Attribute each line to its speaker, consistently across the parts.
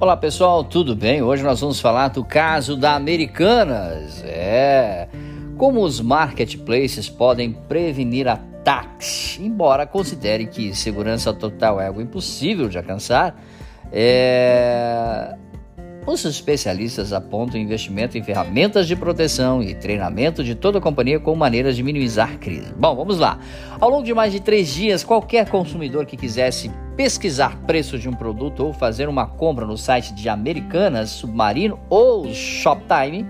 Speaker 1: Olá pessoal, tudo bem? Hoje nós vamos falar do caso da Americanas. É. Como os marketplaces podem prevenir ataques, embora considere que segurança total é algo impossível de alcançar, é... Os especialistas apontam investimento em ferramentas de proteção e treinamento de toda a companhia como maneiras de minimizar crise. Bom, vamos lá. Ao longo de mais de três dias, qualquer consumidor que quisesse pesquisar preço de um produto ou fazer uma compra no site de Americanas, Submarino ou Shoptime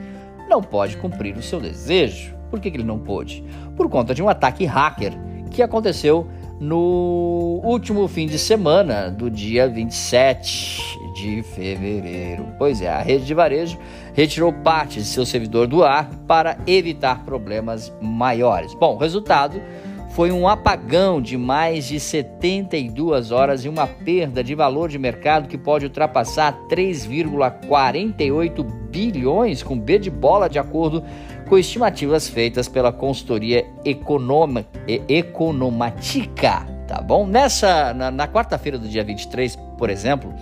Speaker 1: não pode cumprir o seu desejo. Por que, ele não pôde? Por conta de um ataque hacker que aconteceu no último fim de semana do dia 27 de fevereiro. Pois é, a rede de varejo retirou parte de seu servidor do ar para evitar problemas maiores. Bom, resultado foi um apagão de mais de 72 horas e uma perda de valor de mercado que pode ultrapassar 3,48 bilhões com B de bola, de acordo com estimativas feitas pela consultoria Economa, Economatica, tá bom? Nessa na, na quarta-feira do dia 23, por exemplo,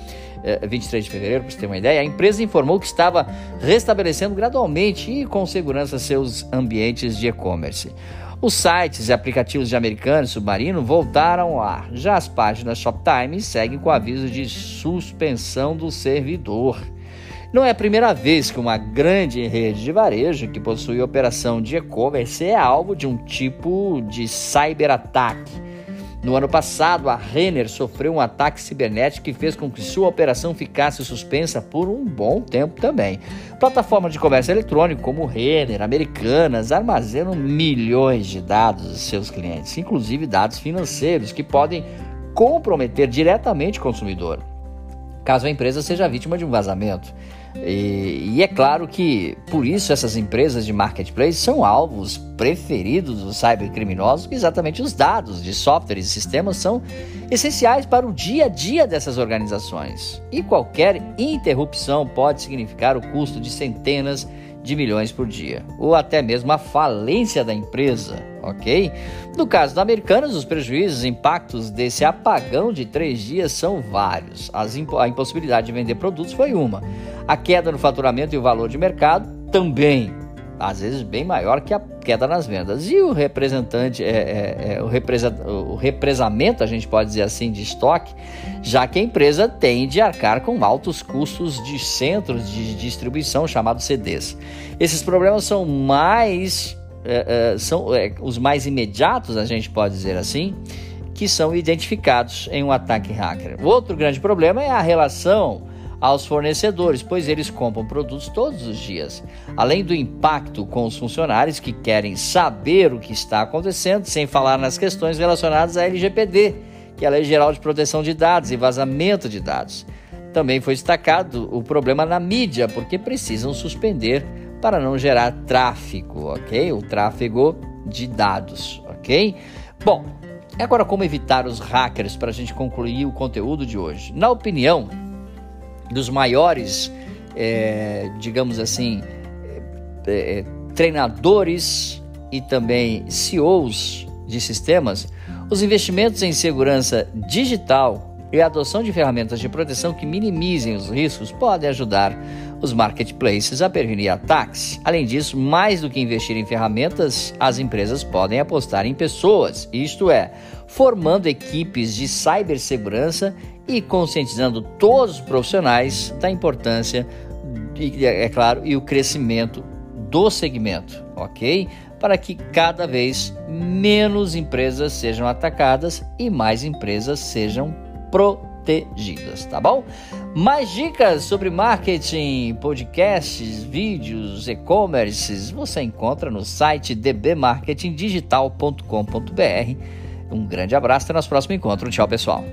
Speaker 1: 23 de fevereiro, para você ter uma ideia, a empresa informou que estava restabelecendo gradualmente e com segurança seus ambientes de e-commerce. Os sites e aplicativos de Americano e Submarino voltaram ao ar. Já as páginas Shoptime seguem com aviso de suspensão do servidor. Não é a primeira vez que uma grande rede de varejo que possui operação de e-commerce é alvo de um tipo de cyberataque no ano passado, a Renner sofreu um ataque cibernético que fez com que sua operação ficasse suspensa por um bom tempo também. Plataformas de comércio eletrônico como Renner, Americanas, armazenam milhões de dados de seus clientes, inclusive dados financeiros que podem comprometer diretamente o consumidor, caso a empresa seja vítima de um vazamento. E, e, é claro que por isso essas empresas de marketplace são alvos preferidos dos cybercriminosos, exatamente os dados de softwares e sistemas são essenciais para o dia a dia dessas organizações. E qualquer interrupção pode significar o custo de centenas de milhões por dia, ou até mesmo a falência da empresa, ok? No caso da Americanas, os prejuízos e impactos desse apagão de três dias são vários. A impossibilidade de vender produtos foi uma. A queda no faturamento e o valor de mercado também às vezes bem maior que a queda nas vendas. E o representante, é, é, é, o, represa, o represamento, a gente pode dizer assim, de estoque, já que a empresa tem de arcar com altos custos de centros de distribuição, chamados CDs. Esses problemas são mais, é, é, são é, os mais imediatos, a gente pode dizer assim, que são identificados em um ataque hacker. Outro grande problema é a relação aos fornecedores, pois eles compram produtos todos os dias. Além do impacto com os funcionários que querem saber o que está acontecendo, sem falar nas questões relacionadas à LGPD, que é a Lei Geral de Proteção de Dados e Vazamento de Dados. Também foi destacado o problema na mídia, porque precisam suspender para não gerar tráfego, ok? O tráfego de dados, ok? Bom, agora como evitar os hackers para a gente concluir o conteúdo de hoje? Na opinião dos maiores, é, digamos assim, é, é treinadores e também CEOs de sistemas, os investimentos em segurança digital e a adoção de ferramentas de proteção que minimizem os riscos podem ajudar os marketplaces a prevenir ataques. Além disso, mais do que investir em ferramentas, as empresas podem apostar em pessoas, isto é, formando equipes de cibersegurança e conscientizando todos os profissionais da importância, é claro, e o crescimento do segmento, ok? Para que cada vez menos empresas sejam atacadas e mais empresas sejam protegidas, tá bom? Mais dicas sobre marketing, podcasts, vídeos, e-commerces você encontra no site dbmarketingdigital.com.br. Um grande abraço até nosso próximo encontro. Tchau, pessoal.